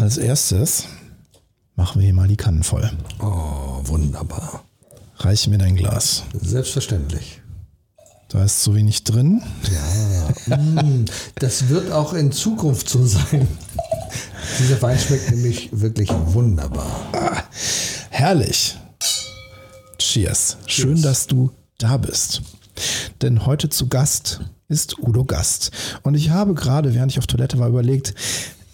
Als erstes machen wir hier mal die Kannen voll. Oh, wunderbar. Reich mir dein Glas. Selbstverständlich. Da ist so wenig drin. Ja, mm, das wird auch in Zukunft so sein. Dieser Wein schmeckt nämlich wirklich wunderbar. Ah, herrlich. Cheers. Schön, dass du da bist. Denn heute zu Gast ist Udo Gast. Und ich habe gerade, während ich auf Toilette war, überlegt,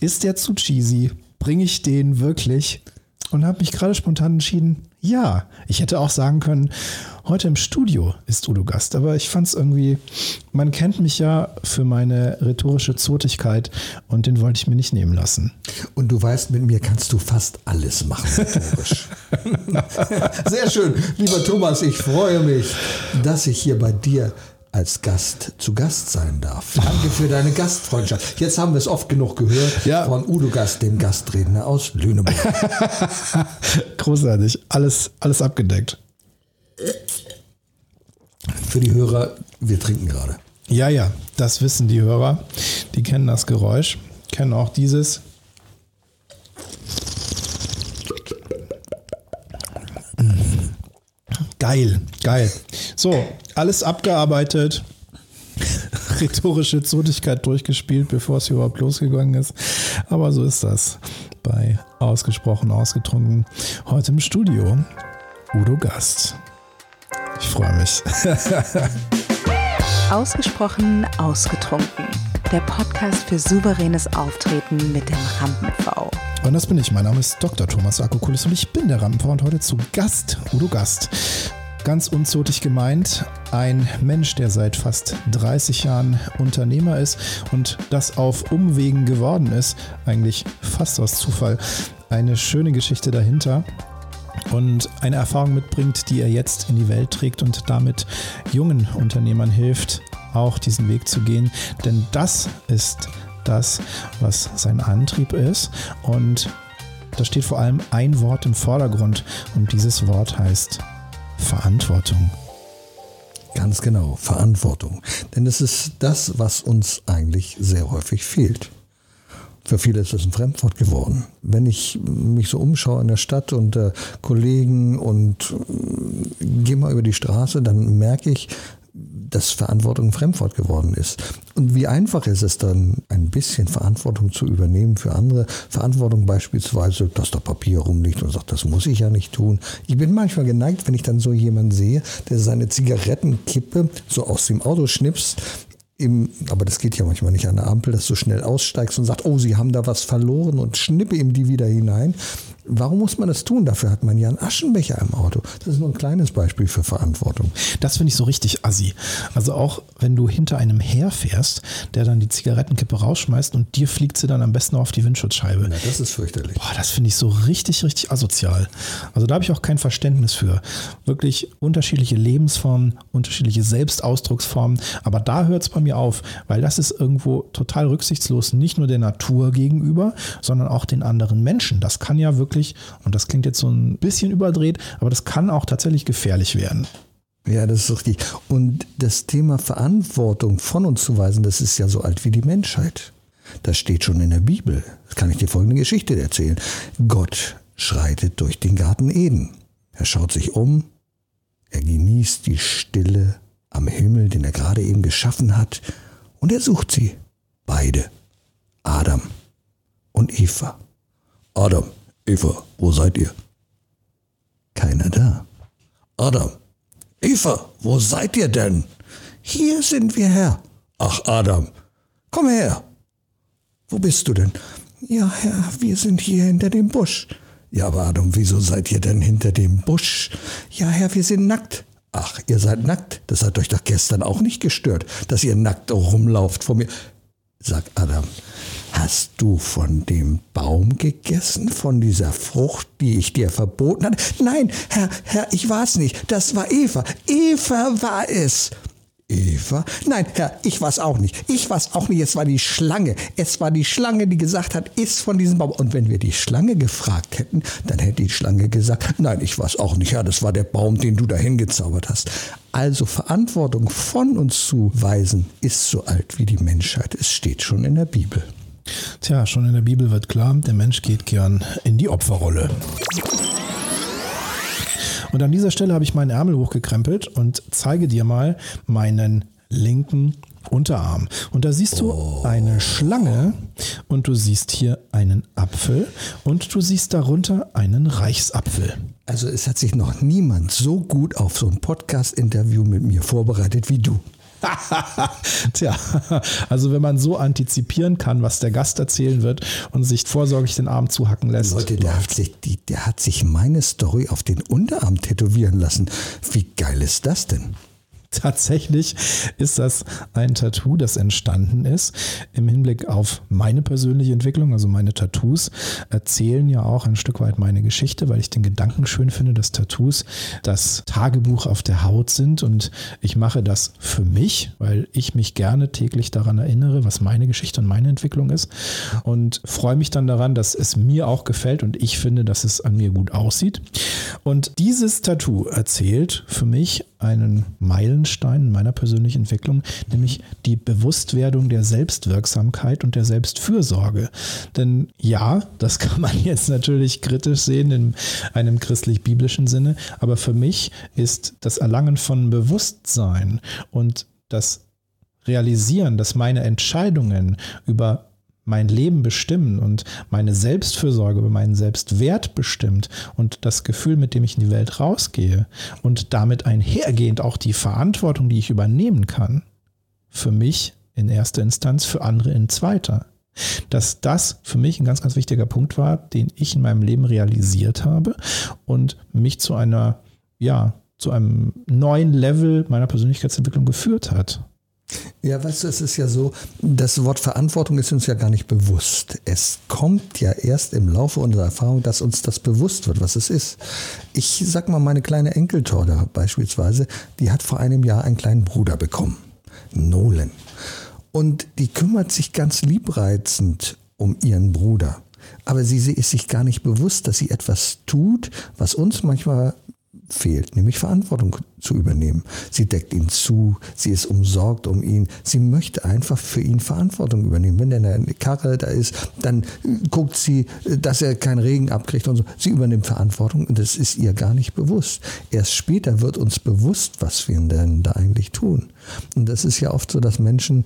ist der zu cheesy? Bringe ich den wirklich? Und habe mich gerade spontan entschieden, ja. Ich hätte auch sagen können, heute im Studio ist Udo Gast. Aber ich fand es irgendwie, man kennt mich ja für meine rhetorische Zotigkeit und den wollte ich mir nicht nehmen lassen. Und du weißt, mit mir kannst du fast alles machen rhetorisch. Sehr schön. Lieber Thomas, ich freue mich, dass ich hier bei dir als Gast zu Gast sein darf. Danke für deine Gastfreundschaft. Jetzt haben wir es oft genug gehört ja. von Udo Gast, dem Gastredner aus Lüneburg. Großartig. Alles, alles abgedeckt. Für die Hörer, wir trinken gerade. Ja, ja, das wissen die Hörer. Die kennen das Geräusch, kennen auch dieses. Geil, geil. So, alles abgearbeitet. Rhetorische Zotigkeit durchgespielt, bevor es überhaupt losgegangen ist. Aber so ist das bei Ausgesprochen Ausgetrunken. Heute im Studio Udo Gast. Ich freue mich. Ausgesprochen Ausgetrunken. Der Podcast für souveränes Auftreten mit dem Rampen-V. Und das bin ich. Mein Name ist Dr. Thomas Akokulis und ich bin der Rampenv und heute zu Gast, Udo Gast. Ganz unzotig gemeint, ein Mensch, der seit fast 30 Jahren Unternehmer ist und das auf Umwegen geworden ist, eigentlich fast aus Zufall. Eine schöne Geschichte dahinter und eine Erfahrung mitbringt, die er jetzt in die Welt trägt und damit jungen Unternehmern hilft, auch diesen Weg zu gehen. Denn das ist das, was sein Antrieb ist. Und da steht vor allem ein Wort im Vordergrund und dieses Wort heißt Verantwortung. Ganz genau, Verantwortung. Denn es ist das, was uns eigentlich sehr häufig fehlt. Für viele ist es ein Fremdwort geworden. Wenn ich mich so umschaue in der Stadt und äh, Kollegen und äh, gehe mal über die Straße, dann merke ich, dass Verantwortung ein Fremdwort geworden ist. Und wie einfach ist es dann, ein bisschen Verantwortung zu übernehmen für andere. Verantwortung beispielsweise, dass da Papier rumliegt und sagt, das muss ich ja nicht tun. Ich bin manchmal geneigt, wenn ich dann so jemanden sehe, der seine Zigarettenkippe so aus dem Auto schnipst, im, aber das geht ja manchmal nicht an der Ampel, dass du schnell aussteigst und sagst, oh, sie haben da was verloren und schnippe ihm die wieder hinein. Warum muss man das tun? Dafür hat man ja einen Aschenbecher im Auto. Das ist nur ein kleines Beispiel für Verantwortung. Das finde ich so richtig assi. Also auch wenn du hinter einem herfährst, der dann die Zigarettenkippe rausschmeißt und dir fliegt sie dann am besten auf die Windschutzscheibe. Na, das ist fürchterlich. Boah, das finde ich so richtig, richtig asozial. Also da habe ich auch kein Verständnis für. Wirklich unterschiedliche Lebensformen, unterschiedliche Selbstausdrucksformen. Aber da hört es bei mir auf, weil das ist irgendwo total rücksichtslos, nicht nur der Natur gegenüber, sondern auch den anderen Menschen. Das kann ja wirklich wirklich, und das klingt jetzt so ein bisschen überdreht, aber das kann auch tatsächlich gefährlich werden. Ja, das ist richtig. Und das Thema Verantwortung von uns zu weisen, das ist ja so alt wie die Menschheit. Das steht schon in der Bibel. Das kann ich dir folgende Geschichte erzählen. Gott schreitet durch den Garten Eden. Er schaut sich um, er genießt die Stille am Himmel, den er gerade eben geschaffen hat, und er sucht sie. Beide. Adam und Eva. Adam, Eva, wo seid ihr? Keiner da. Adam, Eva, wo seid ihr denn? Hier sind wir, Herr. Ach, Adam, komm her. Wo bist du denn? Ja, Herr, wir sind hier hinter dem Busch. Ja, aber Adam, wieso seid ihr denn hinter dem Busch? Ja, Herr, wir sind nackt. Ach, ihr seid nackt. Das hat euch doch gestern auch nicht gestört, dass ihr nackt rumlauft vor mir. Sag Adam, Hast du von dem Baum gegessen, von dieser Frucht, die ich dir verboten hatte? Nein, Herr, Herr, ich war es nicht. Das war Eva. Eva war es. Eva? Nein, Herr, ich war es auch nicht. Ich war es auch nicht. Es war die Schlange. Es war die Schlange, die gesagt hat, iss von diesem Baum. Und wenn wir die Schlange gefragt hätten, dann hätte die Schlange gesagt, nein, ich war es auch nicht. Herr, das war der Baum, den du dahin gezaubert hast. Also Verantwortung von uns zu weisen, ist so alt wie die Menschheit. Es steht schon in der Bibel. Tja, schon in der Bibel wird klar, der Mensch geht gern in die Opferrolle. Und an dieser Stelle habe ich meinen Ärmel hochgekrempelt und zeige dir mal meinen linken Unterarm. Und da siehst du oh. eine Schlange und du siehst hier einen Apfel und du siehst darunter einen Reichsapfel. Also es hat sich noch niemand so gut auf so ein Podcast-Interview mit mir vorbereitet wie du. Tja, also wenn man so antizipieren kann, was der Gast erzählen wird und sich vorsorglich den Arm zuhacken lässt. Leute, der hat, sich, die, der hat sich meine Story auf den Unterarm tätowieren lassen. Wie geil ist das denn? Tatsächlich ist das ein Tattoo, das entstanden ist im Hinblick auf meine persönliche Entwicklung. Also meine Tattoos erzählen ja auch ein Stück weit meine Geschichte, weil ich den Gedanken schön finde, dass Tattoos das Tagebuch auf der Haut sind. Und ich mache das für mich, weil ich mich gerne täglich daran erinnere, was meine Geschichte und meine Entwicklung ist. Und freue mich dann daran, dass es mir auch gefällt und ich finde, dass es an mir gut aussieht. Und dieses Tattoo erzählt für mich einen Meilenstein in meiner persönlichen Entwicklung, nämlich die Bewusstwerdung der Selbstwirksamkeit und der Selbstfürsorge. Denn ja, das kann man jetzt natürlich kritisch sehen in einem christlich-biblischen Sinne, aber für mich ist das Erlangen von Bewusstsein und das Realisieren, dass meine Entscheidungen über mein Leben bestimmen und meine Selbstfürsorge über meinen Selbstwert bestimmt und das Gefühl, mit dem ich in die Welt rausgehe und damit einhergehend auch die Verantwortung, die ich übernehmen kann, für mich in erster Instanz, für andere in zweiter. Dass das für mich ein ganz, ganz wichtiger Punkt war, den ich in meinem Leben realisiert habe und mich zu einer, ja, zu einem neuen Level meiner Persönlichkeitsentwicklung geführt hat. Ja, weißt du, es ist ja so, das Wort Verantwortung ist uns ja gar nicht bewusst. Es kommt ja erst im Laufe unserer Erfahrung, dass uns das bewusst wird, was es ist. Ich sag mal, meine kleine Enkeltochter beispielsweise, die hat vor einem Jahr einen kleinen Bruder bekommen, Nolan. Und die kümmert sich ganz liebreizend um ihren Bruder. Aber sie ist sich gar nicht bewusst, dass sie etwas tut, was uns manchmal fehlt, nämlich Verantwortung zu übernehmen. Sie deckt ihn zu, sie ist umsorgt um ihn, sie möchte einfach für ihn Verantwortung übernehmen. Wenn der eine Karre da ist, dann guckt sie, dass er keinen Regen abkriegt und so. Sie übernimmt Verantwortung und das ist ihr gar nicht bewusst. Erst später wird uns bewusst, was wir denn da eigentlich tun. Und das ist ja oft so, dass Menschen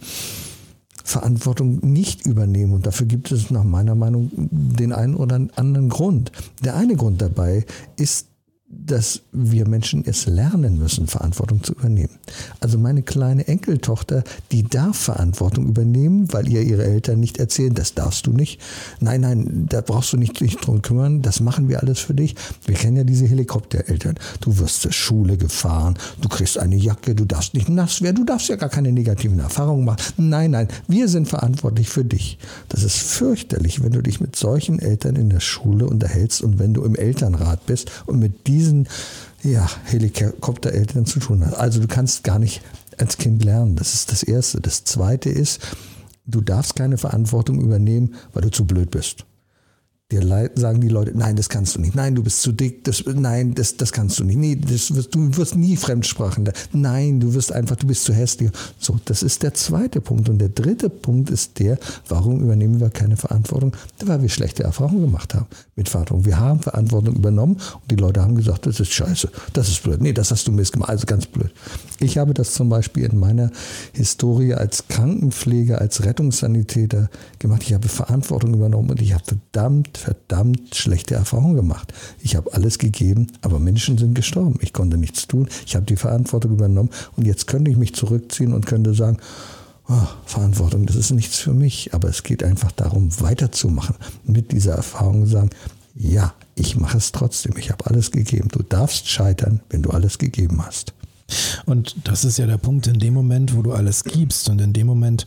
Verantwortung nicht übernehmen. Und dafür gibt es nach meiner Meinung den einen oder anderen Grund. Der eine Grund dabei ist dass wir Menschen es lernen müssen, Verantwortung zu übernehmen. Also meine kleine Enkeltochter, die darf Verantwortung übernehmen, weil ihr ihre Eltern nicht erzählen, das darfst du nicht. Nein, nein, da brauchst du nicht dich drum kümmern, das machen wir alles für dich. Wir kennen ja diese Helikoptereltern. Du wirst zur Schule gefahren, du kriegst eine Jacke, du darfst nicht nass werden, du darfst ja gar keine negativen Erfahrungen machen. Nein, nein, wir sind verantwortlich für dich. Das ist fürchterlich, wenn du dich mit solchen Eltern in der Schule unterhältst und wenn du im Elternrat bist und mit diesen diesen ja, Helikoptereltern zu tun hat. Also du kannst gar nicht als Kind lernen. Das ist das Erste. Das Zweite ist, du darfst keine Verantwortung übernehmen, weil du zu blöd bist. Dir sagen die Leute, nein, das kannst du nicht. Nein, du bist zu dick. Das, nein, das, das kannst du nicht. Nee, das wirst, du wirst nie Fremdsprachen. Nein, du wirst einfach, du bist zu hässlich. So, das ist der zweite Punkt. Und der dritte Punkt ist der, warum übernehmen wir keine Verantwortung? Weil wir schlechte Erfahrungen gemacht haben mit Verantwortung. Wir haben Verantwortung übernommen und die Leute haben gesagt, das ist scheiße, das ist blöd. Nee, das hast du Mist gemacht. Also ganz blöd. Ich habe das zum Beispiel in meiner Historie als Krankenpfleger, als Rettungssanitäter gemacht. Ich habe Verantwortung übernommen und ich habe verdammt verdammt schlechte Erfahrungen gemacht. Ich habe alles gegeben, aber Menschen sind gestorben. Ich konnte nichts tun. Ich habe die Verantwortung übernommen und jetzt könnte ich mich zurückziehen und könnte sagen, oh, Verantwortung, das ist nichts für mich. Aber es geht einfach darum, weiterzumachen. Mit dieser Erfahrung sagen, ja, ich mache es trotzdem. Ich habe alles gegeben. Du darfst scheitern, wenn du alles gegeben hast. Und das ist ja der Punkt, in dem Moment, wo du alles gibst und in dem Moment,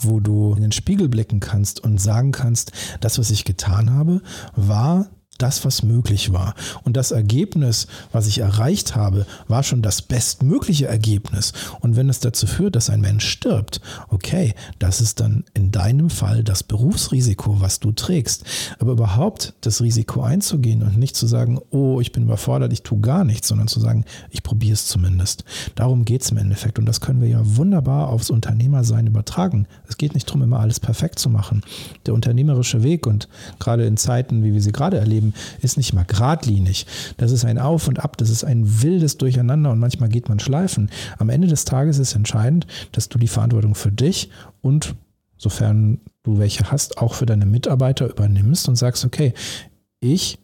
wo du in den Spiegel blicken kannst und sagen kannst, das, was ich getan habe, war das, was möglich war. Und das Ergebnis, was ich erreicht habe, war schon das bestmögliche Ergebnis. Und wenn es dazu führt, dass ein Mensch stirbt, okay, das ist dann in deinem Fall das Berufsrisiko, was du trägst. Aber überhaupt das Risiko einzugehen und nicht zu sagen, oh, ich bin überfordert, ich tue gar nichts, sondern zu sagen, ich probiere es zumindest. Darum geht es im Endeffekt. Und das können wir ja wunderbar aufs Unternehmersein übertragen. Es geht nicht darum, immer alles perfekt zu machen. Der unternehmerische Weg und gerade in Zeiten, wie wir sie gerade erleben, Leben ist nicht mal geradlinig. Das ist ein Auf und Ab, das ist ein wildes Durcheinander und manchmal geht man schleifen. Am Ende des Tages ist entscheidend, dass du die Verantwortung für dich und sofern du welche hast, auch für deine Mitarbeiter übernimmst und sagst, okay, ich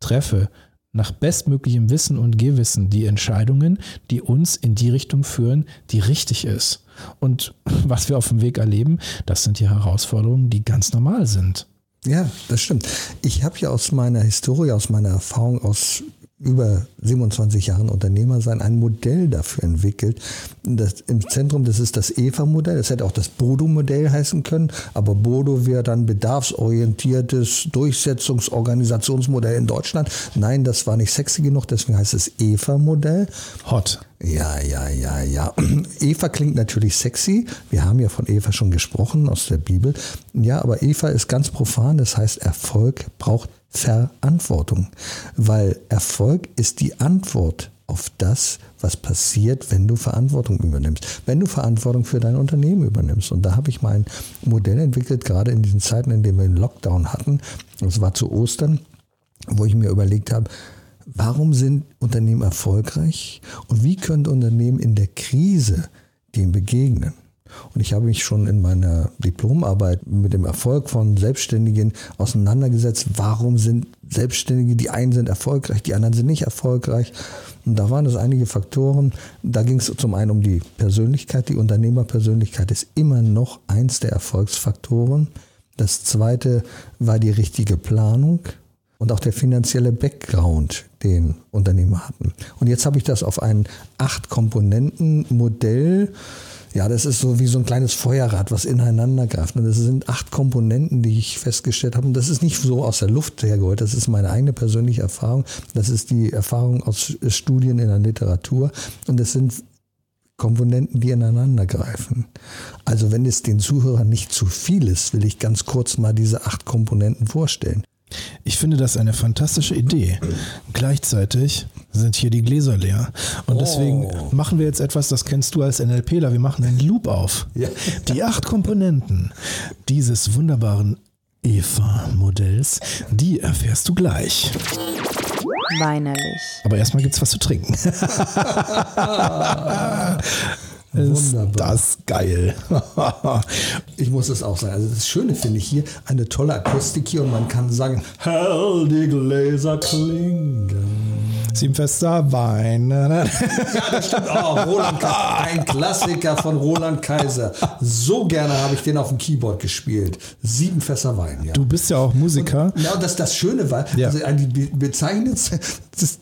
treffe nach bestmöglichem Wissen und Gewissen die Entscheidungen, die uns in die Richtung führen, die richtig ist. Und was wir auf dem Weg erleben, das sind die Herausforderungen, die ganz normal sind. Ja, das stimmt. Ich habe ja aus meiner Historie, aus meiner Erfahrung, aus über 27 Jahren Unternehmer sein, ein Modell dafür entwickelt. Das, Im Zentrum, das ist das EVA-Modell. Das hätte auch das Bodo-Modell heißen können, aber Bodo wäre dann bedarfsorientiertes Durchsetzungsorganisationsmodell in Deutschland. Nein, das war nicht sexy genug, deswegen heißt es EVA-Modell. Hot. Ja, ja, ja, ja. Eva klingt natürlich sexy. Wir haben ja von Eva schon gesprochen aus der Bibel. Ja, aber Eva ist ganz profan. Das heißt, Erfolg braucht Verantwortung, weil Erfolg ist die Antwort auf das, was passiert, wenn du Verantwortung übernimmst. Wenn du Verantwortung für dein Unternehmen übernimmst. Und da habe ich mein Modell entwickelt, gerade in diesen Zeiten, in denen wir einen Lockdown hatten. Das war zu Ostern, wo ich mir überlegt habe, warum sind Unternehmen erfolgreich und wie können Unternehmen in der Krise dem begegnen? Und ich habe mich schon in meiner Diplomarbeit mit dem Erfolg von Selbstständigen auseinandergesetzt. Warum sind Selbstständige, die einen sind erfolgreich, die anderen sind nicht erfolgreich? Und da waren es einige Faktoren. Da ging es zum einen um die Persönlichkeit. Die Unternehmerpersönlichkeit ist immer noch eins der Erfolgsfaktoren. Das zweite war die richtige Planung und auch der finanzielle Background, den Unternehmer hatten. Und jetzt habe ich das auf ein Acht-Komponenten-Modell ja, das ist so wie so ein kleines Feuerrad, was ineinander greift. Und das sind acht Komponenten, die ich festgestellt habe. Und das ist nicht so aus der Luft hergeholt. Das ist meine eigene persönliche Erfahrung. Das ist die Erfahrung aus Studien in der Literatur. Und das sind Komponenten, die ineinander greifen. Also wenn es den Zuhörern nicht zu viel ist, will ich ganz kurz mal diese acht Komponenten vorstellen. Ich finde das eine fantastische Idee. Gleichzeitig sind hier die Gläser leer. Und oh. deswegen machen wir jetzt etwas, das kennst du als NLPler. Wir machen einen Loop auf. Ja. Die acht Komponenten dieses wunderbaren Eva-Modells, die erfährst du gleich. Weinerlich. Aber erstmal gibt es was zu trinken. Ist Wunderbar. das geil. ich muss es auch sagen. Also das Schöne finde ich hier, eine tolle Akustik hier und man kann sagen, hell die Gläser klingen. Siebenfester Wein. ja, das stimmt auch. Roland Kaiser, ein Klassiker von Roland Kaiser. So gerne habe ich den auf dem Keyboard gespielt. Siebenfester Wein. Ja. Du bist ja auch Musiker. Und, ja, und das, das Schöne war, ja. also die bezeichnende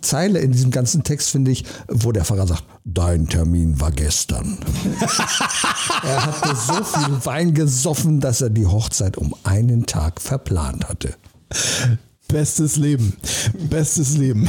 Zeile in diesem ganzen Text finde ich, wo der Pfarrer sagt, dein Termin war gestern. er hatte so viel Wein gesoffen, dass er die Hochzeit um einen Tag verplant hatte. Bestes Leben. Bestes Leben.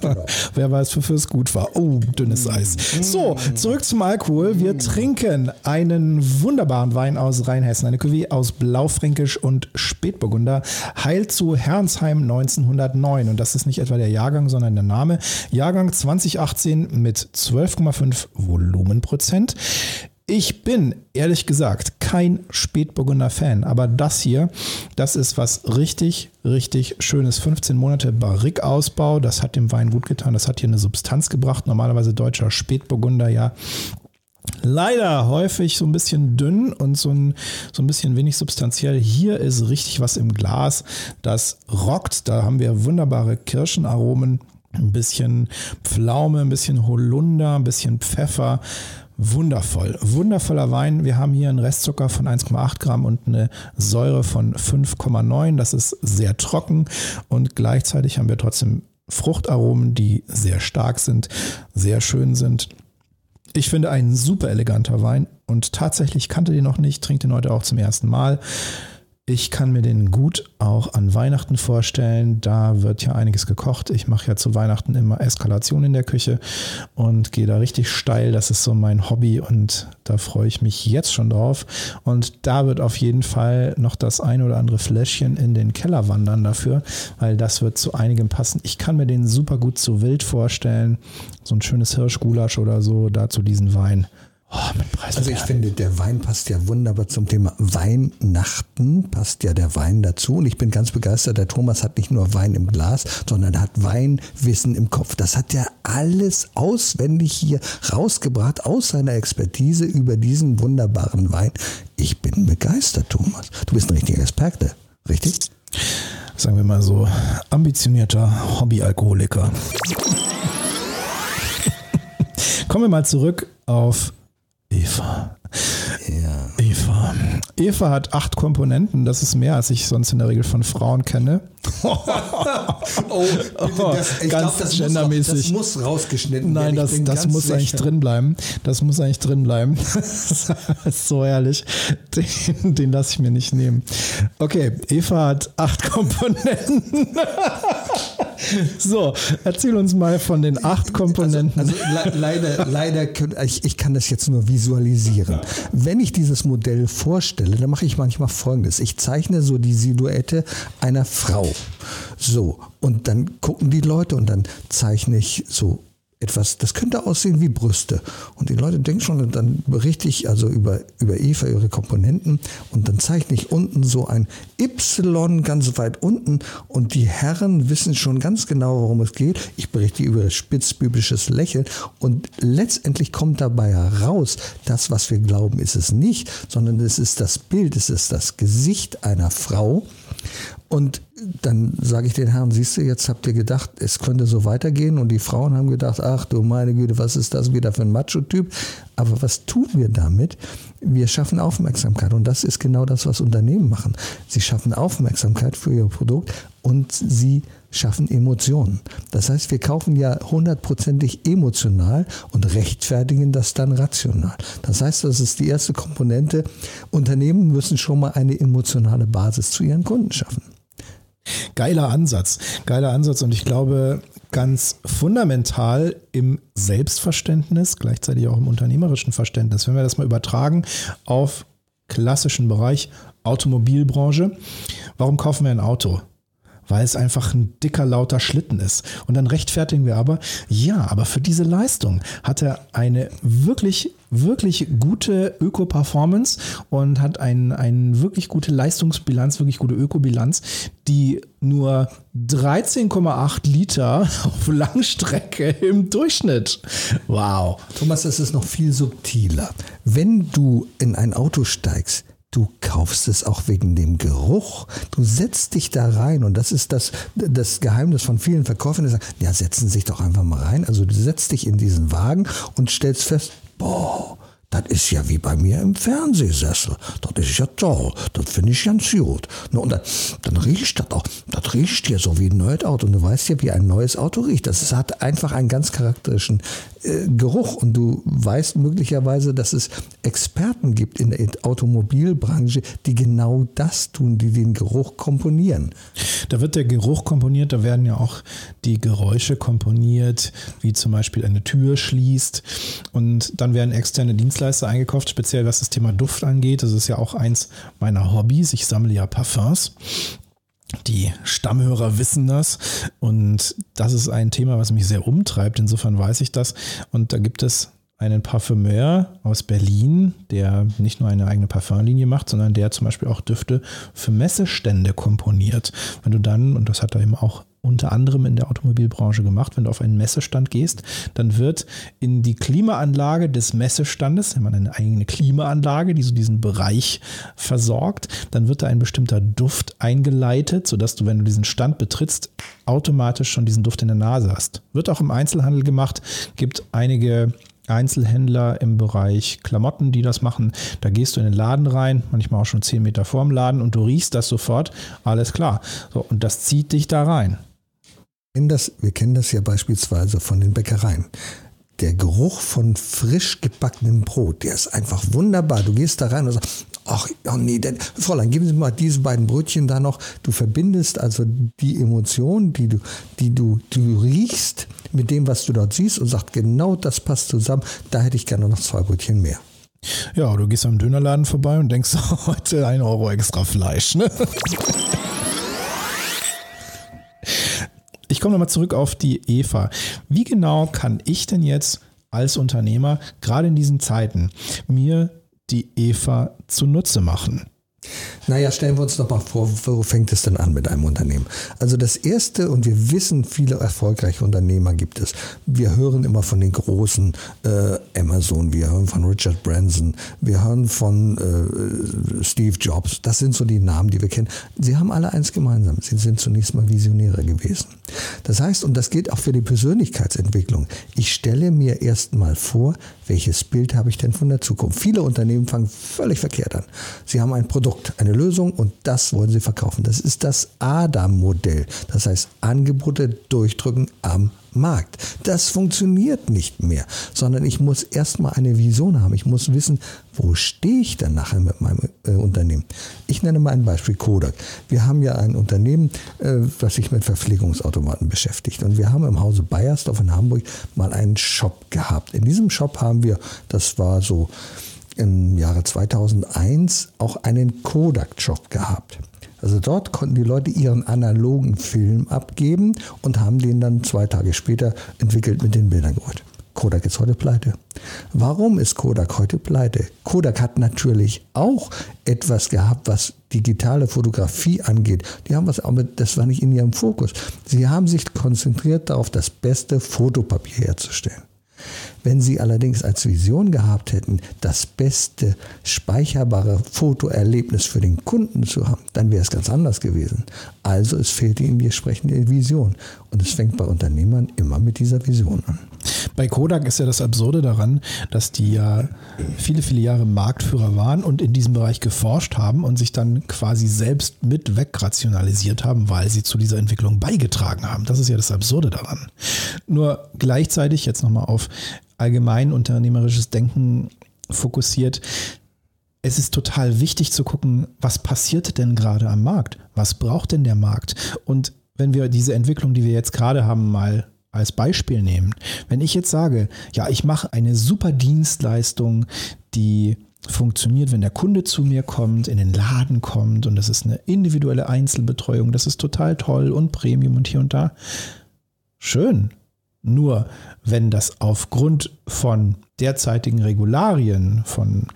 genau. Wer weiß, wofür es gut war. Oh, dünnes Eis. So, zurück zum Alkohol. Wir trinken einen wunderbaren Wein aus Rheinhessen. Eine Cuvée aus Blaufränkisch und Spätburgunder. Heil zu Herrnsheim 1909. Und das ist nicht etwa der Jahrgang, sondern der Name. Jahrgang 2018 mit 12,5 Volumenprozent. Ich bin ehrlich gesagt kein Spätburgunder Fan, aber das hier, das ist was richtig, richtig schönes. 15 Monate Barrique-Ausbau, das hat dem Wein gut getan, das hat hier eine Substanz gebracht. Normalerweise deutscher Spätburgunder ja leider häufig so ein bisschen dünn und so ein, so ein bisschen wenig substanziell. Hier ist richtig was im Glas, das rockt. Da haben wir wunderbare Kirschenaromen, ein bisschen Pflaume, ein bisschen Holunder, ein bisschen Pfeffer. Wundervoll, wundervoller Wein. Wir haben hier einen Restzucker von 1,8 Gramm und eine Säure von 5,9. Das ist sehr trocken und gleichzeitig haben wir trotzdem Fruchtaromen, die sehr stark sind, sehr schön sind. Ich finde ein super eleganter Wein und tatsächlich kannte den noch nicht, trinke den heute auch zum ersten Mal. Ich kann mir den gut auch an Weihnachten vorstellen. Da wird ja einiges gekocht. Ich mache ja zu Weihnachten immer Eskalation in der Küche und gehe da richtig steil. Das ist so mein Hobby und da freue ich mich jetzt schon drauf. Und da wird auf jeden Fall noch das ein oder andere Fläschchen in den Keller wandern dafür, weil das wird zu einigem passen. Ich kann mir den super gut zu wild vorstellen. So ein schönes Hirschgulasch oder so, dazu diesen Wein. Oh, also ich finde, der Wein passt ja wunderbar zum Thema Weihnachten, passt ja der Wein dazu. Und ich bin ganz begeistert, der Thomas hat nicht nur Wein im Glas, sondern hat Weinwissen im Kopf. Das hat er alles auswendig hier rausgebracht aus seiner Expertise über diesen wunderbaren Wein. Ich bin begeistert, Thomas. Du bist ein richtiger Experte, richtig? Sagen wir mal so, ambitionierter Hobbyalkoholiker. Kommen wir mal zurück auf Eva. Ja. Eva. Eva hat acht Komponenten. Das ist mehr, als ich sonst in der Regel von Frauen kenne. oh, das, ich ganz glaub, das gendermäßig. Muss das muss rausgeschnitten werden. Nein, das, das muss sicher. eigentlich drin bleiben. Das muss eigentlich drin bleiben. das ist so herrlich. Den, den lasse ich mir nicht nehmen. Okay, Eva hat acht Komponenten. so, erzähl uns mal von den acht Komponenten. Also, also leider, leider, ich, ich kann das jetzt nur visualisieren. Wenn ich dieses Modell vorstelle, dann mache ich manchmal Folgendes. Ich zeichne so die Silhouette einer Frau. So, und dann gucken die Leute und dann zeichne ich so etwas, das könnte aussehen wie Brüste. Und die Leute denken schon, dann berichte ich also über, über Eva, ihre Komponenten und dann zeichne ich unten so ein Y ganz weit unten und die Herren wissen schon ganz genau, worum es geht. Ich berichte über spitzbübisches Lächeln und letztendlich kommt dabei heraus, das, was wir glauben, ist es nicht, sondern es ist das Bild, es ist das Gesicht einer Frau und dann sage ich den Herren, siehst du, jetzt habt ihr gedacht, es könnte so weitergehen und die Frauen haben gedacht, ach du meine Güte, was ist das wieder für ein Macho-Typ? Aber was tun wir damit? Wir schaffen Aufmerksamkeit und das ist genau das, was Unternehmen machen. Sie schaffen Aufmerksamkeit für ihr Produkt und sie schaffen Emotionen. Das heißt, wir kaufen ja hundertprozentig emotional und rechtfertigen das dann rational. Das heißt, das ist die erste Komponente. Unternehmen müssen schon mal eine emotionale Basis zu ihren Kunden schaffen. Geiler Ansatz, geiler Ansatz und ich glaube ganz fundamental im Selbstverständnis, gleichzeitig auch im unternehmerischen Verständnis. Wenn wir das mal übertragen auf klassischen Bereich Automobilbranche, warum kaufen wir ein Auto? weil es einfach ein dicker, lauter Schlitten ist. Und dann rechtfertigen wir aber, ja, aber für diese Leistung hat er eine wirklich, wirklich gute Öko-Performance und hat eine ein wirklich gute Leistungsbilanz, wirklich gute Ökobilanz, die nur 13,8 Liter auf Langstrecke im Durchschnitt. Wow. Thomas, das ist noch viel subtiler. Wenn du in ein Auto steigst, Du kaufst es auch wegen dem Geruch. Du setzt dich da rein und das ist das, das Geheimnis von vielen Verkäufern, die sagen, ja, setzen sich doch einfach mal rein. Also du setzt dich in diesen Wagen und stellst fest, boah, das ist ja wie bei mir im Fernsehsessel. Das ist ja toll. Das finde ich ganz gut. Und dann, dann riecht das auch. Das riecht ja so wie ein neues Auto. Und du weißt ja, wie ein neues Auto riecht. Das hat einfach einen ganz charakteristischen äh, Geruch. Und du weißt möglicherweise, dass es Experten gibt in der Automobilbranche, die genau das tun, die den Geruch komponieren. Da wird der Geruch komponiert. Da werden ja auch die Geräusche komponiert, wie zum Beispiel eine Tür schließt. Und dann werden externe Dienstleister eingekauft, speziell was das Thema Duft angeht. Das ist ja auch eins meiner Hobbys. Ich sammle ja Parfums. Die Stammhörer wissen das und das ist ein Thema, was mich sehr umtreibt. Insofern weiß ich das. Und da gibt es einen Parfümeur aus Berlin, der nicht nur eine eigene Parfumlinie macht, sondern der zum Beispiel auch Düfte für Messestände komponiert. Wenn du dann, und das hat er eben auch unter anderem in der Automobilbranche gemacht. Wenn du auf einen Messestand gehst, dann wird in die Klimaanlage des Messestandes, wenn man eine eigene Klimaanlage, die so diesen Bereich versorgt, dann wird da ein bestimmter Duft eingeleitet, sodass du, wenn du diesen Stand betrittst, automatisch schon diesen Duft in der Nase hast. Wird auch im Einzelhandel gemacht, gibt einige Einzelhändler im Bereich Klamotten, die das machen. Da gehst du in den Laden rein, manchmal auch schon zehn Meter vorm Laden und du riechst das sofort. Alles klar. So, und das zieht dich da rein. Das, wir kennen das ja beispielsweise von den Bäckereien. Der Geruch von frisch gebackenem Brot, der ist einfach wunderbar. Du gehst da rein und sagst, ach oh nee, denn, Fräulein, geben Sie mal diese beiden Brötchen da noch. Du verbindest also die Emotion, die du, die du, du riechst mit dem, was du dort siehst und sagst, genau das passt zusammen. Da hätte ich gerne noch zwei Brötchen mehr. Ja, du gehst am Dönerladen vorbei und denkst, heute ein Euro extra Fleisch. Ne? Komme nochmal zurück auf die Eva. Wie genau kann ich denn jetzt als Unternehmer, gerade in diesen Zeiten, mir die Eva zunutze machen? Naja, stellen wir uns doch mal vor, wo fängt es denn an mit einem Unternehmen? Also das Erste, und wir wissen, viele erfolgreiche Unternehmer gibt es. Wir hören immer von den großen äh, Amazon, wir hören von Richard Branson, wir hören von äh, Steve Jobs. Das sind so die Namen, die wir kennen. Sie haben alle eins gemeinsam. Sie sind zunächst mal Visionäre gewesen. Das heißt, und das gilt auch für die Persönlichkeitsentwicklung, ich stelle mir erst mal vor, welches Bild habe ich denn von der Zukunft? Viele Unternehmen fangen völlig verkehrt an. Sie haben ein Produkt, eine Lösung und das wollen sie verkaufen. Das ist das Adam-Modell. Das heißt, Angebote durchdrücken am Markt. Das funktioniert nicht mehr, sondern ich muss erstmal eine Vision haben. Ich muss wissen, wo stehe ich dann nachher mit meinem äh, Unternehmen. Ich nenne mal ein Beispiel Kodak. Wir haben ja ein Unternehmen, äh, das sich mit Verpflegungsautomaten beschäftigt. Und wir haben im Hause Bayersdorf in Hamburg mal einen Shop gehabt. In diesem Shop haben wir, das war so im Jahre 2001 auch einen Kodak-Shop gehabt. Also dort konnten die Leute ihren analogen Film abgeben und haben den dann zwei Tage später entwickelt mit den Bildern geholt. Kodak ist heute pleite. Warum ist Kodak heute pleite? Kodak hat natürlich auch etwas gehabt, was digitale Fotografie angeht. Die haben was, aber das war nicht in ihrem Fokus. Sie haben sich konzentriert darauf, das beste Fotopapier herzustellen. Wenn Sie allerdings als Vision gehabt hätten, das beste speicherbare Fotoerlebnis für den Kunden zu haben, dann wäre es ganz anders gewesen. Also es fehlte Ihnen die entsprechende Vision. Und es fängt bei Unternehmern immer mit dieser Vision an. Bei Kodak ist ja das Absurde daran, dass die ja viele, viele Jahre Marktführer waren und in diesem Bereich geforscht haben und sich dann quasi selbst mit wegrationalisiert haben, weil sie zu dieser Entwicklung beigetragen haben. Das ist ja das Absurde daran. Nur gleichzeitig jetzt nochmal auf allgemein unternehmerisches Denken fokussiert. Es ist total wichtig zu gucken, was passiert denn gerade am Markt? Was braucht denn der Markt? Und wenn wir diese Entwicklung, die wir jetzt gerade haben, mal als Beispiel nehmen. Wenn ich jetzt sage, ja, ich mache eine super Dienstleistung, die funktioniert, wenn der Kunde zu mir kommt, in den Laden kommt und das ist eine individuelle Einzelbetreuung, das ist total toll und Premium und hier und da. Schön. Nur wenn das aufgrund von derzeitigen Regularien, von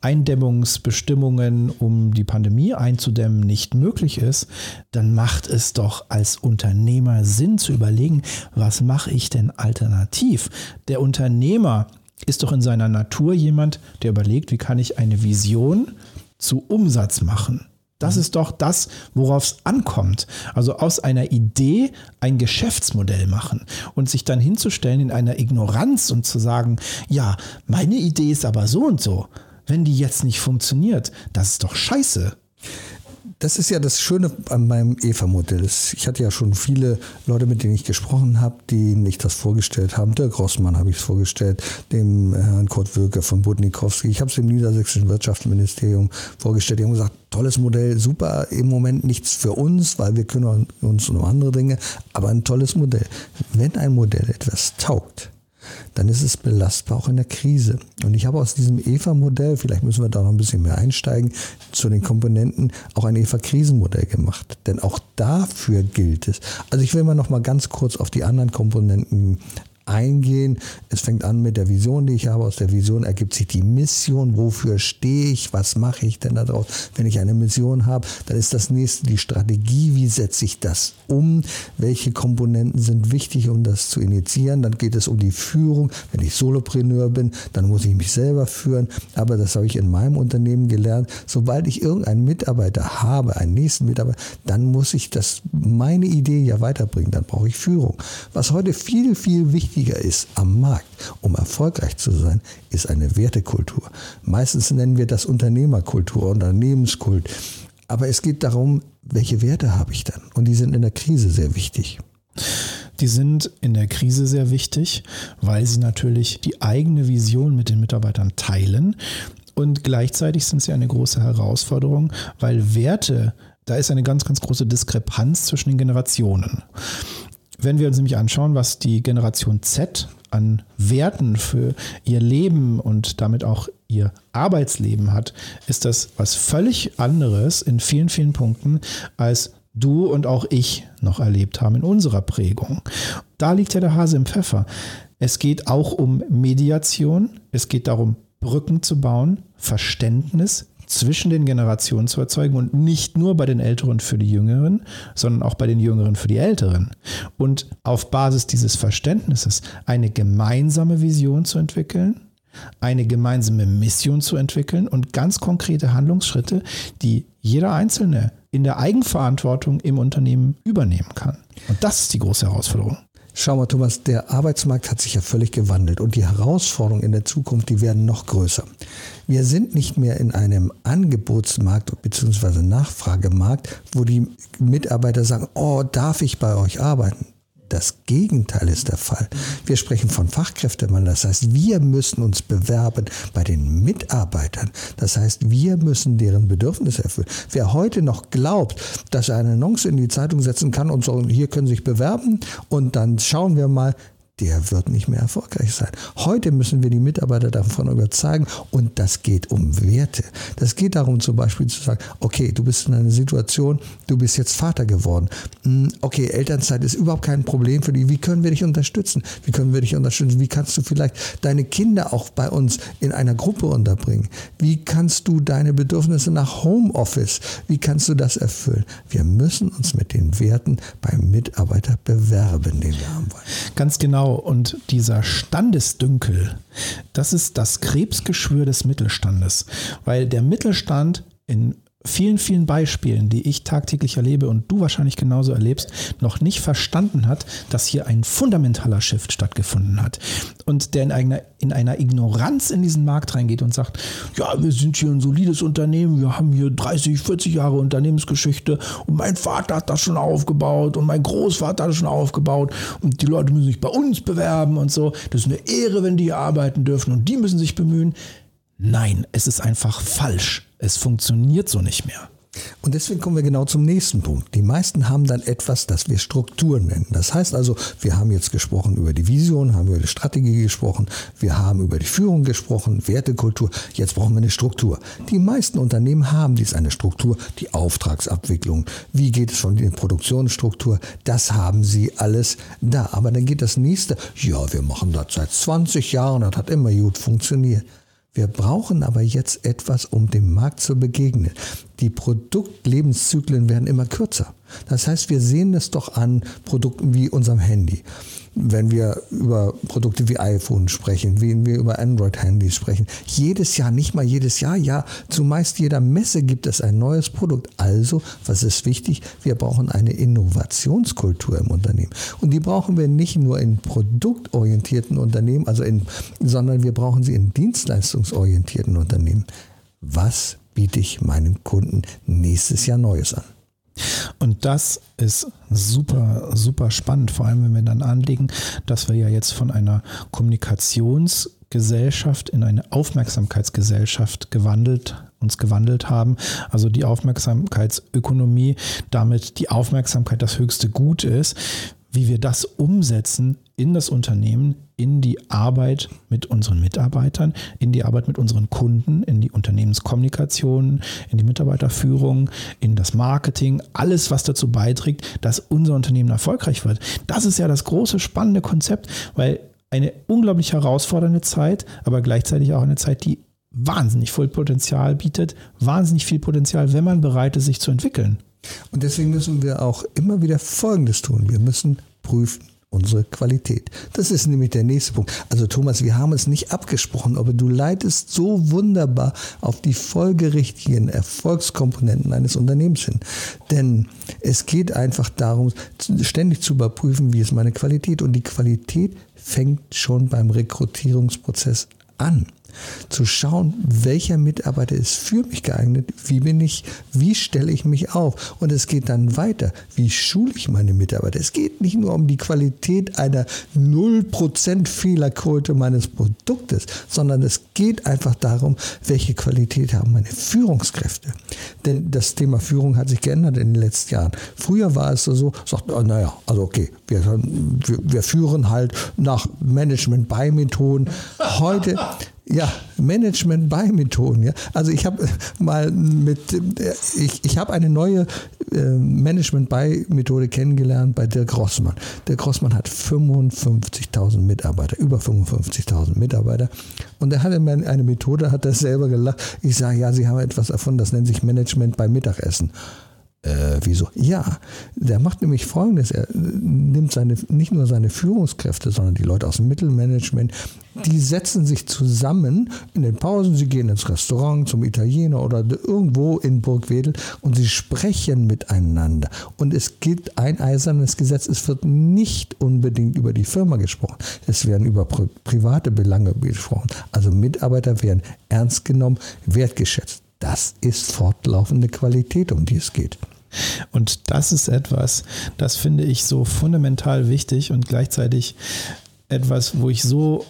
Eindämmungsbestimmungen, um die Pandemie einzudämmen, nicht möglich ist, dann macht es doch als Unternehmer Sinn zu überlegen, was mache ich denn alternativ? Der Unternehmer ist doch in seiner Natur jemand, der überlegt, wie kann ich eine Vision zu Umsatz machen. Das ist doch das, worauf es ankommt. Also aus einer Idee ein Geschäftsmodell machen und sich dann hinzustellen in einer Ignoranz und zu sagen, ja, meine Idee ist aber so und so wenn die jetzt nicht funktioniert, das ist doch scheiße. Das ist ja das Schöne an meinem EVA-Modell. Ich hatte ja schon viele Leute, mit denen ich gesprochen habe, die mich das vorgestellt haben. Dirk Rossmann habe ich es vorgestellt, dem Herrn Kurt Wöker von Budnikowski. Ich habe es dem niedersächsischen Wirtschaftsministerium vorgestellt. Die haben gesagt, tolles Modell, super, im Moment nichts für uns, weil wir kümmern uns um andere Dinge, aber ein tolles Modell. Wenn ein Modell etwas taugt, dann ist es belastbar auch in der Krise. Und ich habe aus diesem EVA-Modell, vielleicht müssen wir da noch ein bisschen mehr einsteigen, zu den Komponenten auch ein EVA-Krisenmodell gemacht. Denn auch dafür gilt es. Also ich will mal noch mal ganz kurz auf die anderen Komponenten eingehen. Es fängt an mit der Vision, die ich habe. Aus der Vision ergibt sich die Mission. Wofür stehe ich? Was mache ich denn daraus? Wenn ich eine Mission habe, dann ist das nächste die Strategie. Wie setze ich das um? Welche Komponenten sind wichtig, um das zu initiieren? Dann geht es um die Führung. Wenn ich Solopreneur bin, dann muss ich mich selber führen. Aber das habe ich in meinem Unternehmen gelernt. Sobald ich irgendeinen Mitarbeiter habe, einen nächsten Mitarbeiter, dann muss ich das, meine Idee ja weiterbringen. Dann brauche ich Führung. Was heute viel, viel wichtiger wichtiger ist am Markt, um erfolgreich zu sein, ist eine Wertekultur. Meistens nennen wir das Unternehmerkultur, Unternehmenskult. Aber es geht darum, welche Werte habe ich dann? Und die sind in der Krise sehr wichtig. Die sind in der Krise sehr wichtig, weil sie natürlich die eigene Vision mit den Mitarbeitern teilen Und gleichzeitig sind sie eine große Herausforderung, weil Werte, da ist eine ganz, ganz große Diskrepanz zwischen den Generationen. Wenn wir uns nämlich anschauen, was die Generation Z an Werten für ihr Leben und damit auch ihr Arbeitsleben hat, ist das was völlig anderes in vielen, vielen Punkten, als du und auch ich noch erlebt haben in unserer Prägung. Da liegt ja der Hase im Pfeffer. Es geht auch um Mediation, es geht darum, Brücken zu bauen, Verständnis zwischen den Generationen zu erzeugen und nicht nur bei den Älteren für die Jüngeren, sondern auch bei den Jüngeren für die Älteren. Und auf Basis dieses Verständnisses eine gemeinsame Vision zu entwickeln, eine gemeinsame Mission zu entwickeln und ganz konkrete Handlungsschritte, die jeder Einzelne in der Eigenverantwortung im Unternehmen übernehmen kann. Und das ist die große Herausforderung. Schau mal, Thomas, der Arbeitsmarkt hat sich ja völlig gewandelt und die Herausforderungen in der Zukunft, die werden noch größer. Wir sind nicht mehr in einem Angebotsmarkt bzw. Nachfragemarkt, wo die Mitarbeiter sagen, oh, darf ich bei euch arbeiten? Das Gegenteil ist der Fall. Wir sprechen von Fachkräftemangel. Das heißt, wir müssen uns bewerben bei den Mitarbeitern. Das heißt, wir müssen deren Bedürfnisse erfüllen. Wer heute noch glaubt, dass er eine Annonce in die Zeitung setzen kann und so, hier können Sie sich bewerben und dann schauen wir mal, der wird nicht mehr erfolgreich sein. Heute müssen wir die Mitarbeiter davon überzeugen und das geht um Werte. Das geht darum zum Beispiel zu sagen, okay, du bist in einer Situation, du bist jetzt Vater geworden. Hm, okay, Elternzeit ist überhaupt kein Problem für dich. Wie können wir dich unterstützen? Wie können wir dich unterstützen? Wie kannst du vielleicht deine Kinder auch bei uns in einer Gruppe unterbringen? Wie kannst du deine Bedürfnisse nach Homeoffice, wie kannst du das erfüllen? Wir müssen uns mit den Werten beim Mitarbeiter bewerben, den wir haben wollen. Ganz genau. Genau, und dieser Standesdünkel, das ist das Krebsgeschwür des Mittelstandes, weil der Mittelstand in vielen, vielen Beispielen, die ich tagtäglich erlebe und du wahrscheinlich genauso erlebst, noch nicht verstanden hat, dass hier ein fundamentaler Shift stattgefunden hat. Und der in einer, in einer Ignoranz in diesen Markt reingeht und sagt, ja, wir sind hier ein solides Unternehmen, wir haben hier 30, 40 Jahre Unternehmensgeschichte und mein Vater hat das schon aufgebaut und mein Großvater hat das schon aufgebaut und die Leute müssen sich bei uns bewerben und so. Das ist eine Ehre, wenn die hier arbeiten dürfen und die müssen sich bemühen. Nein, es ist einfach falsch. Es funktioniert so nicht mehr. Und deswegen kommen wir genau zum nächsten Punkt. Die meisten haben dann etwas, das wir Strukturen nennen. Das heißt also, wir haben jetzt gesprochen über die Vision, haben über die Strategie gesprochen, wir haben über die Führung gesprochen, Wertekultur. Jetzt brauchen wir eine Struktur. Die meisten Unternehmen haben dies eine Struktur, die Auftragsabwicklung. Wie geht es von der Produktionsstruktur? Das haben sie alles da. Aber dann geht das nächste. Ja, wir machen das seit 20 Jahren, das hat immer gut funktioniert. Wir brauchen aber jetzt etwas, um dem Markt zu begegnen. Die Produktlebenszyklen werden immer kürzer. Das heißt, wir sehen es doch an Produkten wie unserem Handy wenn wir über Produkte wie iPhone sprechen, wenn wir über Android-Handys sprechen. Jedes Jahr, nicht mal jedes Jahr, ja, zumeist jeder Messe gibt es ein neues Produkt. Also, was ist wichtig? Wir brauchen eine Innovationskultur im Unternehmen. Und die brauchen wir nicht nur in produktorientierten Unternehmen, also in, sondern wir brauchen sie in dienstleistungsorientierten Unternehmen. Was biete ich meinem Kunden nächstes Jahr Neues an? Und das ist super, super spannend, vor allem wenn wir dann anlegen, dass wir ja jetzt von einer Kommunikationsgesellschaft in eine Aufmerksamkeitsgesellschaft gewandelt uns gewandelt haben. Also die Aufmerksamkeitsökonomie, damit die Aufmerksamkeit das höchste Gut ist wie wir das umsetzen in das Unternehmen, in die Arbeit mit unseren Mitarbeitern, in die Arbeit mit unseren Kunden, in die Unternehmenskommunikation, in die Mitarbeiterführung, in das Marketing, alles, was dazu beiträgt, dass unser Unternehmen erfolgreich wird. Das ist ja das große, spannende Konzept, weil eine unglaublich herausfordernde Zeit, aber gleichzeitig auch eine Zeit, die wahnsinnig viel Potenzial bietet, wahnsinnig viel Potenzial, wenn man bereit ist, sich zu entwickeln. Und deswegen müssen wir auch immer wieder Folgendes tun. Wir müssen prüfen unsere Qualität. Das ist nämlich der nächste Punkt. Also Thomas, wir haben es nicht abgesprochen, aber du leitest so wunderbar auf die folgerichtigen Erfolgskomponenten eines Unternehmens hin. Denn es geht einfach darum, ständig zu überprüfen, wie ist meine Qualität. Und die Qualität fängt schon beim Rekrutierungsprozess an. Zu schauen, welcher Mitarbeiter ist für mich geeignet, wie bin ich, wie stelle ich mich auf. Und es geht dann weiter, wie schule ich meine Mitarbeiter. Es geht nicht nur um die Qualität einer 0% Fehlerquote meines Produktes, sondern es geht einfach darum, welche Qualität haben meine Führungskräfte. Denn das Thema Führung hat sich geändert in den letzten Jahren. Früher war es so, sagt, oh, naja, also okay, wir, wir, wir führen halt nach Management-Bei-Methoden. Heute ja, Management bei Methoden. Ja. Also ich habe mal mit, ich, ich habe eine neue äh, Management bei Methode kennengelernt bei Dirk Grossmann. Der Grossmann hat 55.000 Mitarbeiter, über 55.000 Mitarbeiter. Und er hatte eine Methode, hat er selber gelacht. Ich sage, ja, Sie haben etwas erfunden, das nennt sich Management bei Mittagessen. Äh, wieso? Ja, der macht nämlich folgendes: Er nimmt seine, nicht nur seine Führungskräfte, sondern die Leute aus dem Mittelmanagement, die setzen sich zusammen in den Pausen. Sie gehen ins Restaurant zum Italiener oder irgendwo in Burgwedel und sie sprechen miteinander. Und es gibt ein eisernes Gesetz: Es wird nicht unbedingt über die Firma gesprochen, es werden über private Belange gesprochen. Also Mitarbeiter werden ernst genommen, wertgeschätzt. Das ist fortlaufende Qualität, um die es geht. Und das ist etwas, das finde ich so fundamental wichtig und gleichzeitig etwas, wo ich so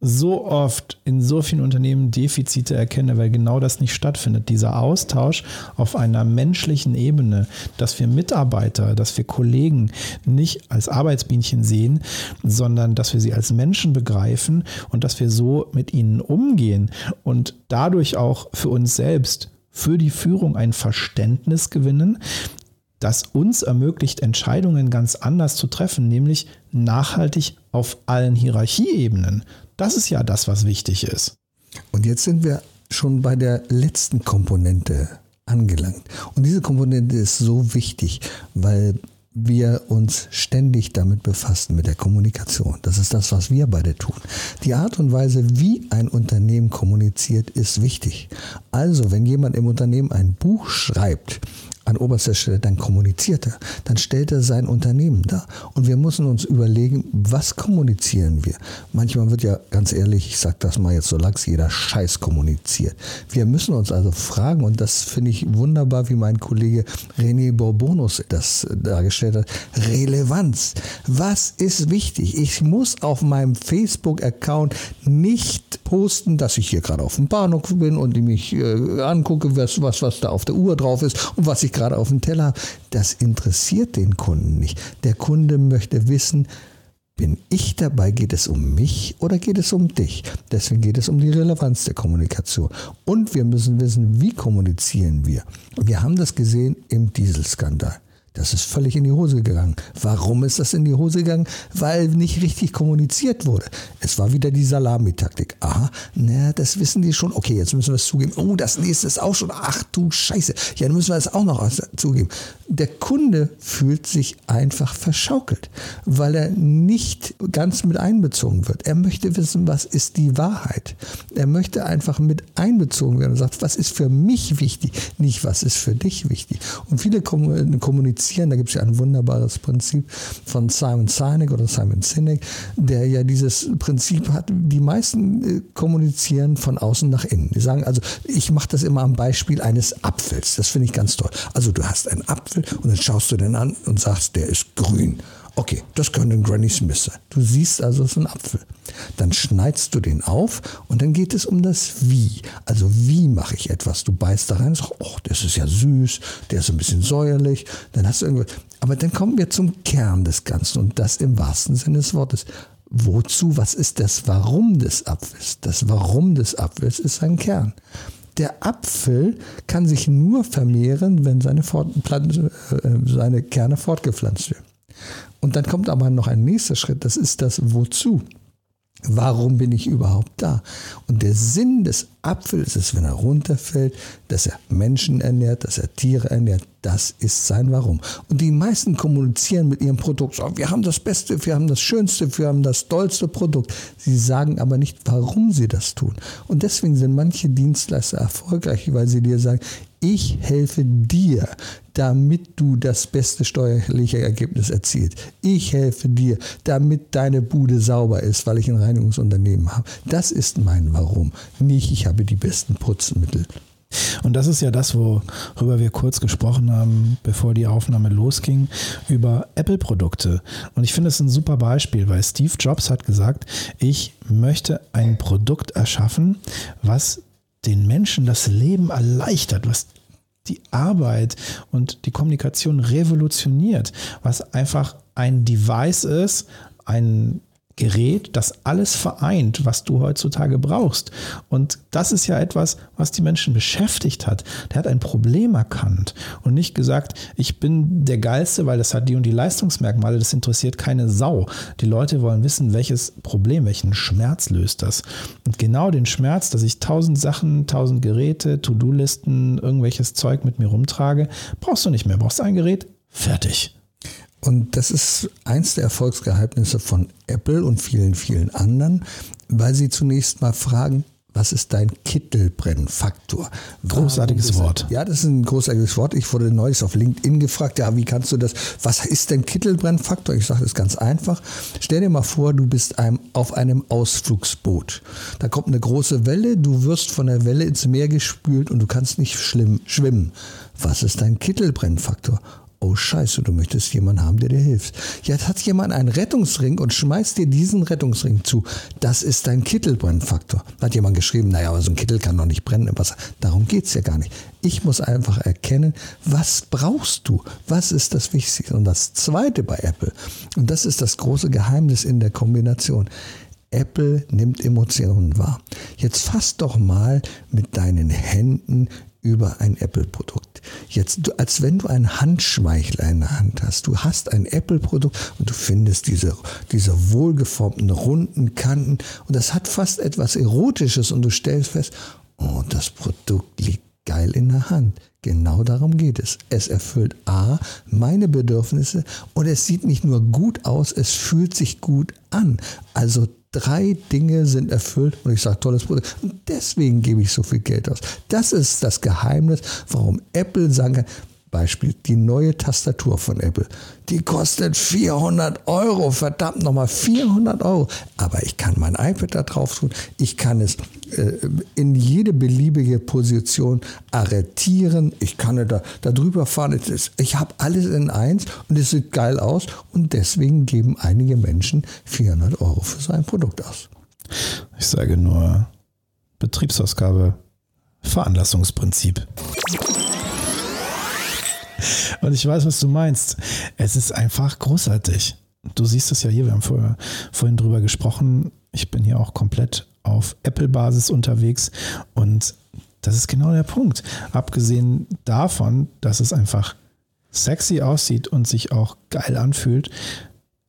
so oft in so vielen Unternehmen Defizite erkenne, weil genau das nicht stattfindet. Dieser Austausch auf einer menschlichen Ebene, dass wir Mitarbeiter, dass wir Kollegen nicht als Arbeitsbienchen sehen, sondern dass wir sie als Menschen begreifen und dass wir so mit ihnen umgehen und dadurch auch für uns selbst für die Führung ein Verständnis gewinnen, das uns ermöglicht, Entscheidungen ganz anders zu treffen, nämlich nachhaltig auf allen Hierarchieebenen. Das ist ja das, was wichtig ist. Und jetzt sind wir schon bei der letzten Komponente angelangt. Und diese Komponente ist so wichtig, weil wir uns ständig damit befassen, mit der Kommunikation. Das ist das, was wir beide tun. Die Art und Weise, wie ein Unternehmen kommuniziert, ist wichtig. Also, wenn jemand im Unternehmen ein Buch schreibt, an oberster Stelle, dann kommuniziert er, dann stellt er sein Unternehmen dar. Und wir müssen uns überlegen, was kommunizieren wir? Manchmal wird ja, ganz ehrlich, ich sage das mal jetzt so lax, jeder Scheiß kommuniziert. Wir müssen uns also fragen, und das finde ich wunderbar, wie mein Kollege René Bourbonus das dargestellt hat, Relevanz. Was ist wichtig? Ich muss auf meinem Facebook-Account nicht posten, dass ich hier gerade auf dem Bahnhof bin und mich äh, angucke, was, was, was da auf der Uhr drauf ist und was ich gerade auf dem Teller habe. Das interessiert den Kunden nicht. Der Kunde möchte wissen, bin ich dabei? Geht es um mich oder geht es um dich? Deswegen geht es um die Relevanz der Kommunikation. Und wir müssen wissen, wie kommunizieren wir. Wir haben das gesehen im Dieselskandal. Das ist völlig in die Hose gegangen. Warum ist das in die Hose gegangen? Weil nicht richtig kommuniziert wurde. Es war wieder die Salamitaktik. Aha, na, das wissen die schon. Okay, jetzt müssen wir es zugeben. Oh, das nächste ist auch schon. Ach du Scheiße. Ja, dann müssen wir es auch noch zugeben. Der Kunde fühlt sich einfach verschaukelt, weil er nicht ganz mit einbezogen wird. Er möchte wissen, was ist die Wahrheit. Er möchte einfach mit einbezogen werden und sagt, was ist für mich wichtig, nicht was ist für dich wichtig. Und viele kommunizieren kommunizieren. Da gibt es ja ein wunderbares Prinzip von Simon Sinek oder Simon Sinek, der ja dieses Prinzip hat, die meisten äh, kommunizieren von außen nach innen. Die sagen also, ich mache das immer am Beispiel eines Apfels. Das finde ich ganz toll. Also du hast einen Apfel und dann schaust du den an und sagst, der ist grün. Okay, das könnte ein Granny Smith sein. Du siehst also, es ist ein Apfel. Dann schneidest du den auf und dann geht es um das Wie. Also wie mache ich etwas? Du beißt da rein und sagst, oh, das ist ja süß, der ist ein bisschen säuerlich. Dann hast du irgendwas. Aber dann kommen wir zum Kern des Ganzen und das im wahrsten Sinne des Wortes. Wozu? Was ist das Warum des Apfels? Das Warum des Apfels ist sein Kern. Der Apfel kann sich nur vermehren, wenn seine, Fort äh, seine Kerne fortgepflanzt werden. Und dann kommt aber noch ein nächster Schritt, das ist das Wozu. Warum bin ich überhaupt da? Und der Sinn des Apfels ist, wenn er runterfällt, dass er Menschen ernährt, dass er Tiere ernährt. Das ist sein Warum. Und die meisten kommunizieren mit ihrem Produkt. So, wir haben das Beste, wir haben das Schönste, wir haben das tollste Produkt. Sie sagen aber nicht, warum sie das tun. Und deswegen sind manche Dienstleister erfolgreich, weil sie dir sagen, Ich helfe dir, damit du das beste steuerliche Ergebnis erzielst. Ich helfe dir, damit deine Bude sauber ist, weil ich ein Reinigungsunternehmen habe. Das ist mein Warum. Nicht, ich habe die besten Putzmittel. Und das ist ja das, worüber wir kurz gesprochen haben, bevor die Aufnahme losging, über Apple-Produkte. Und ich finde es ein super Beispiel, weil Steve Jobs hat gesagt, ich möchte ein Produkt erschaffen, was den Menschen das Leben erleichtert, was die Arbeit und die Kommunikation revolutioniert, was einfach ein Device ist, ein Gerät, das alles vereint, was du heutzutage brauchst. Und das ist ja etwas, was die Menschen beschäftigt hat. Der hat ein Problem erkannt und nicht gesagt, ich bin der Geilste, weil das hat die und die Leistungsmerkmale, das interessiert keine Sau. Die Leute wollen wissen, welches Problem, welchen Schmerz löst das. Und genau den Schmerz, dass ich tausend Sachen, tausend Geräte, To-Do-Listen, irgendwelches Zeug mit mir rumtrage, brauchst du nicht mehr. Brauchst ein Gerät, fertig. Und das ist eins der Erfolgsgeheimnisse von Apple und vielen, vielen anderen, weil sie zunächst mal fragen, was ist dein Kittelbrennfaktor? Großartiges Wort. Ja, das ist ein großartiges Wort. Ich wurde neulich auf LinkedIn gefragt, ja, wie kannst du das, was ist denn Kittelbrennfaktor? Ich sage das ganz einfach. Stell dir mal vor, du bist einem, auf einem Ausflugsboot. Da kommt eine große Welle, du wirst von der Welle ins Meer gespült und du kannst nicht schlimm, schwimmen. Was ist dein Kittelbrennfaktor? Oh scheiße, du möchtest jemanden haben, der dir hilft. Jetzt hat jemand einen Rettungsring und schmeißt dir diesen Rettungsring zu. Das ist dein Kittelbrennfaktor. Da hat jemand geschrieben, naja, aber so ein Kittel kann doch nicht brennen im Wasser. Darum geht's ja gar nicht. Ich muss einfach erkennen, was brauchst du? Was ist das Wichtigste? Und das Zweite bei Apple, und das ist das große Geheimnis in der Kombination. Apple nimmt Emotionen wahr. Jetzt fass doch mal mit deinen Händen über ein Apple-Produkt. Jetzt, als wenn du einen Handschmeichler in der Hand hast. Du hast ein Apple-Produkt und du findest diese, diese wohlgeformten, runden Kanten und das hat fast etwas Erotisches und du stellst fest, oh, das Produkt liegt geil in der Hand. Genau darum geht es. Es erfüllt A, meine Bedürfnisse und es sieht nicht nur gut aus, es fühlt sich gut an. Also drei Dinge sind erfüllt und ich sage, tolles Produkt. Und deswegen gebe ich so viel Geld aus. Das ist das Geheimnis, warum Apple sagen kann, Beispiel, die neue Tastatur von Apple. Die kostet 400 Euro, verdammt nochmal 400 Euro. Aber ich kann mein iPad da drauf tun, ich kann es in jede beliebige Position arretieren, ich kann da, da drüber fahren. Ich habe alles in eins und es sieht geil aus und deswegen geben einige Menschen 400 Euro für so ein Produkt aus. Ich sage nur Betriebsausgabe, Veranlassungsprinzip. Und ich weiß, was du meinst. Es ist einfach großartig. Du siehst es ja hier, wir haben vorher, vorhin drüber gesprochen. Ich bin hier auch komplett auf Apple-Basis unterwegs und das ist genau der Punkt. Abgesehen davon, dass es einfach sexy aussieht und sich auch geil anfühlt,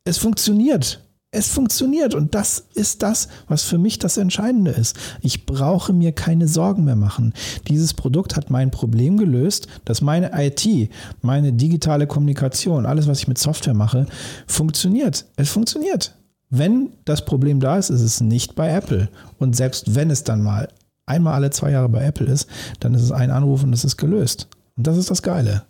es funktioniert es funktioniert und das ist das, was für mich das Entscheidende ist. Ich brauche mir keine Sorgen mehr machen. Dieses Produkt hat mein Problem gelöst, dass meine IT, meine digitale Kommunikation, alles, was ich mit Software mache, funktioniert. Es funktioniert. Wenn das Problem da ist, ist es nicht bei Apple. Und selbst wenn es dann mal einmal alle zwei Jahre bei Apple ist, dann ist es ein Anruf und es ist gelöst. Und das ist das Geile.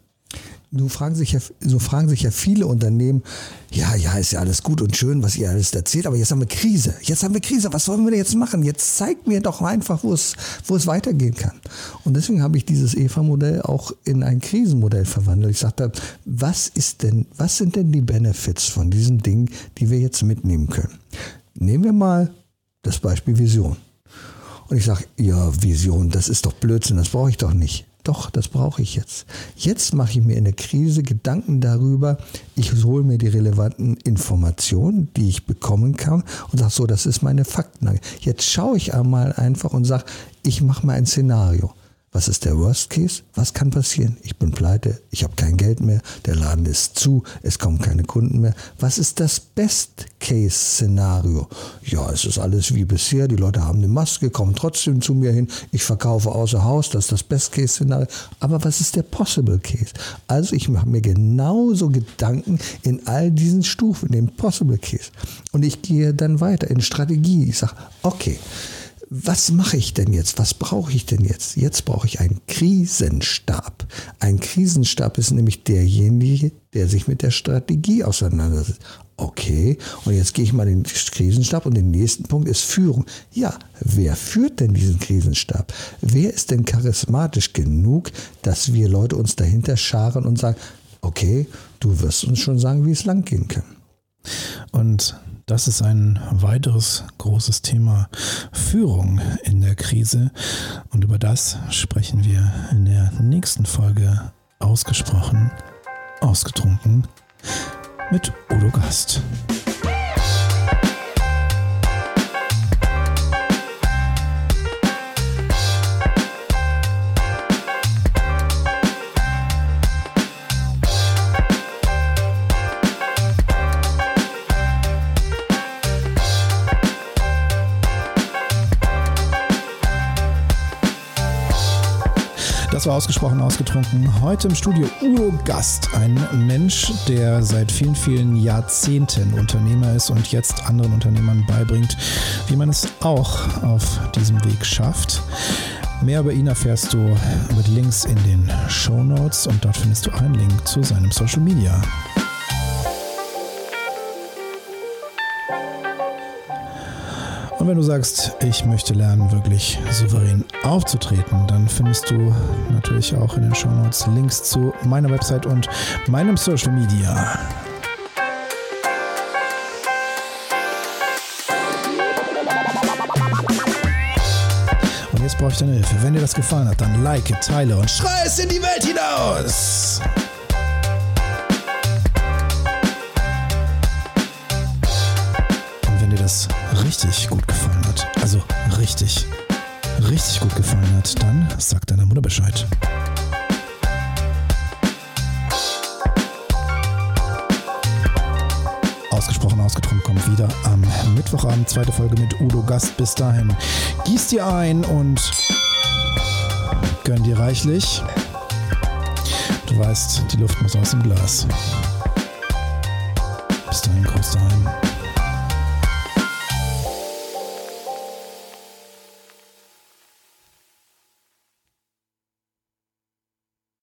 Nun fragen sich ja, so fragen sich ja viele Unternehmen, ja, ja, ist ja alles gut und schön, was ihr alles erzählt, aber jetzt haben wir Krise. Jetzt haben wir Krise. Was sollen wir jetzt machen? Jetzt zeigt mir doch einfach, wo es, wo es weitergehen kann. Und deswegen habe ich dieses EVA-Modell auch in ein Krisenmodell verwandelt. Ich sagte, was ist denn, was sind denn die Benefits von diesem Ding, die wir jetzt mitnehmen können? Nehmen wir mal das Beispiel Vision. Und ich sage, ja, Vision, das ist doch Blödsinn, das brauche ich doch nicht. Doch, das brauche ich jetzt. Jetzt mache ich mir in der Krise Gedanken darüber. Ich hole mir die relevanten Informationen, die ich bekommen kann und sage so, das ist meine Faktenlage. Jetzt schaue ich einmal einfach und sage, ich mache mal ein Szenario. Was ist der Worst Case? Was kann passieren? Ich bin pleite, ich habe kein Geld mehr, der Laden ist zu, es kommen keine Kunden mehr. Was ist das Best Case Szenario? Ja, es ist alles wie bisher, die Leute haben eine Maske, kommen trotzdem zu mir hin, ich verkaufe außer Haus, das ist das Best Case Szenario. Aber was ist der Possible Case? Also ich mache mir genauso Gedanken in all diesen Stufen, dem Possible Case. Und ich gehe dann weiter in Strategie. Ich sage, okay, was mache ich denn jetzt? Was brauche ich denn jetzt? Jetzt brauche ich einen Krisenstab. Ein Krisenstab ist nämlich derjenige, der sich mit der Strategie auseinandersetzt. Okay, und jetzt gehe ich mal den Krisenstab und der nächste Punkt ist Führung. Ja, wer führt denn diesen Krisenstab? Wer ist denn charismatisch genug, dass wir Leute uns dahinter scharen und sagen, okay, du wirst uns schon sagen, wie es lang gehen kann. Und das ist ein weiteres großes Thema Führung in der Krise. Und über das sprechen wir in der nächsten Folge ausgesprochen, ausgetrunken mit Udo Gast. Das war ausgesprochen ausgetrunken. Heute im Studio Udo Gast, ein Mensch, der seit vielen, vielen Jahrzehnten Unternehmer ist und jetzt anderen Unternehmern beibringt, wie man es auch auf diesem Weg schafft. Mehr über ihn erfährst du mit Links in den Show Notes und dort findest du einen Link zu seinem Social Media. Und wenn du sagst, ich möchte lernen, wirklich souverän aufzutreten, dann findest du natürlich auch in den Show Notes Links zu meiner Website und meinem Social Media. Und jetzt brauche ich deine Hilfe. Wenn dir das gefallen hat, dann like, teile und schrei es in die Welt hinaus! Richtig gut gefallen hat, also richtig, richtig gut gefallen hat, dann sag deiner Mutter Bescheid. Ausgesprochen ausgetrunken kommt wieder am Mittwochabend, zweite Folge mit Udo Gast. Bis dahin, gieß dir ein und gönn dir reichlich. Du weißt, die Luft muss aus dem Glas. Bis dahin, Groß daheim.